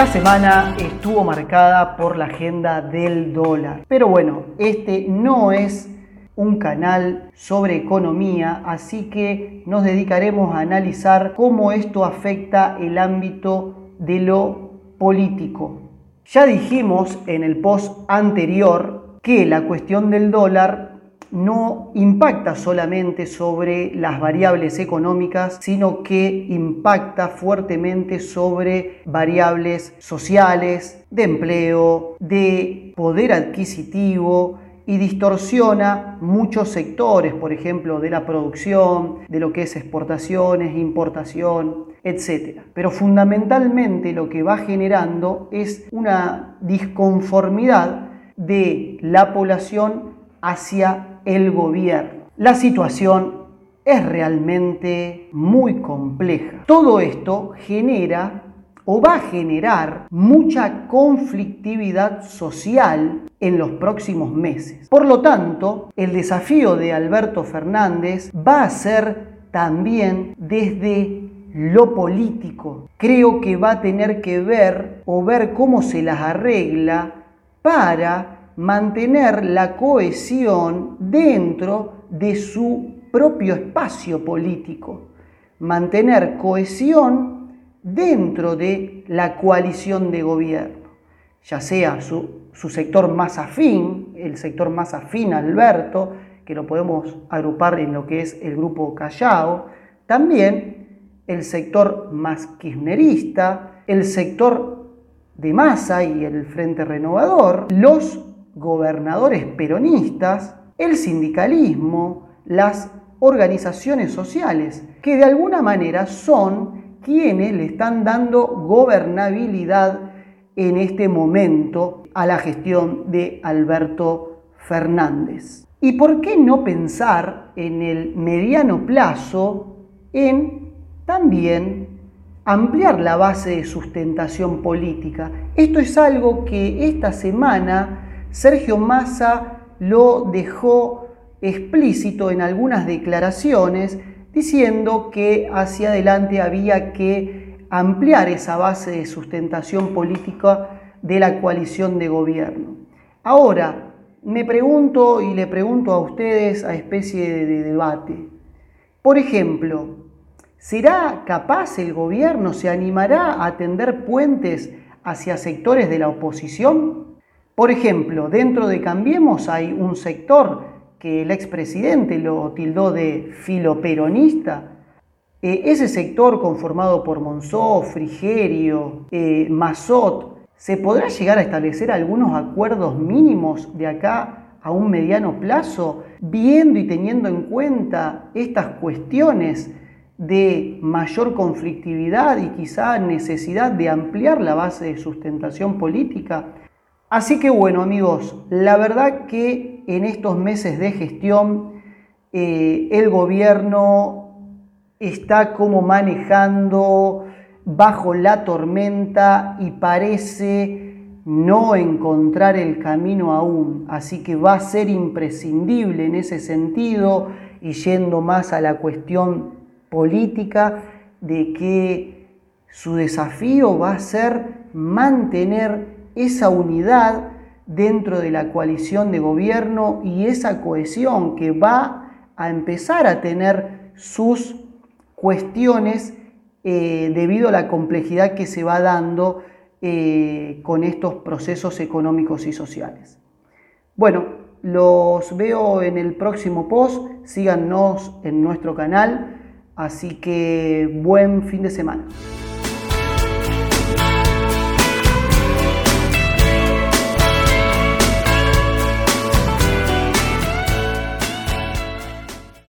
La semana estuvo marcada por la agenda del dólar. Pero bueno, este no es un canal sobre economía, así que nos dedicaremos a analizar cómo esto afecta el ámbito de lo político. Ya dijimos en el post anterior que la cuestión del dólar no impacta solamente sobre las variables económicas, sino que impacta fuertemente sobre variables sociales, de empleo, de poder adquisitivo y distorsiona muchos sectores, por ejemplo, de la producción, de lo que es exportaciones, importación, etc. Pero fundamentalmente lo que va generando es una disconformidad de la población hacia el gobierno. La situación es realmente muy compleja. Todo esto genera o va a generar mucha conflictividad social en los próximos meses. Por lo tanto, el desafío de Alberto Fernández va a ser también desde lo político. Creo que va a tener que ver o ver cómo se las arregla para mantener la cohesión dentro de su propio espacio político, mantener cohesión dentro de la coalición de gobierno, ya sea su, sector más afín, el sector más afín Alberto, que lo podemos agrupar en lo que es el grupo Callao, también el sector más kirchnerista, el sector de Massa y el Frente Renovador, los gobernadores peronistas, el sindicalismo, las organizaciones sociales, que de alguna manera son quienes le están dando gobernabilidad en este momento a la gestión de Alberto Fernández. ¿Y por qué no pensar en el mediano plazo en también ampliar la base de sustentación política? Esto es algo que esta semana Sergio Massa lo dejó explícito en algunas declaraciones diciendo que hacia adelante había que ampliar esa base de sustentación política de la coalición de gobierno. Ahora, me pregunto y le pregunto a ustedes a especie de debate. Por ejemplo, ¿será capaz el gobierno, se animará a tender puentes hacia sectores de la oposición? Por ejemplo, dentro de Cambiemos hay un sector que el expresidente lo tildó de filoperonista. Eh, ese sector conformado por Monzó, Frigerio, eh, ¿se podrá llegar a establecer algunos acuerdos mínimos de acá a un mediano plazo, viendo y teniendo en cuenta estas cuestiones de mayor conflictividad y quizá necesidad de ampliar la base de sustentación política? Así que bueno amigos, la verdad que en estos meses de gestión eh, el gobierno está como manejando bajo la tormenta y parece no encontrar el camino aún. Así que va a ser imprescindible en ese sentido y yendo más a la cuestión política de que su desafío va a ser mantener esa unidad dentro de la coalición de gobierno y esa cohesión que va a empezar a tener sus cuestiones eh, debido a la complejidad que se va dando eh, con estos procesos económicos y sociales. Bueno, los veo en el próximo post, síganos en nuestro canal, así que buen fin de semana.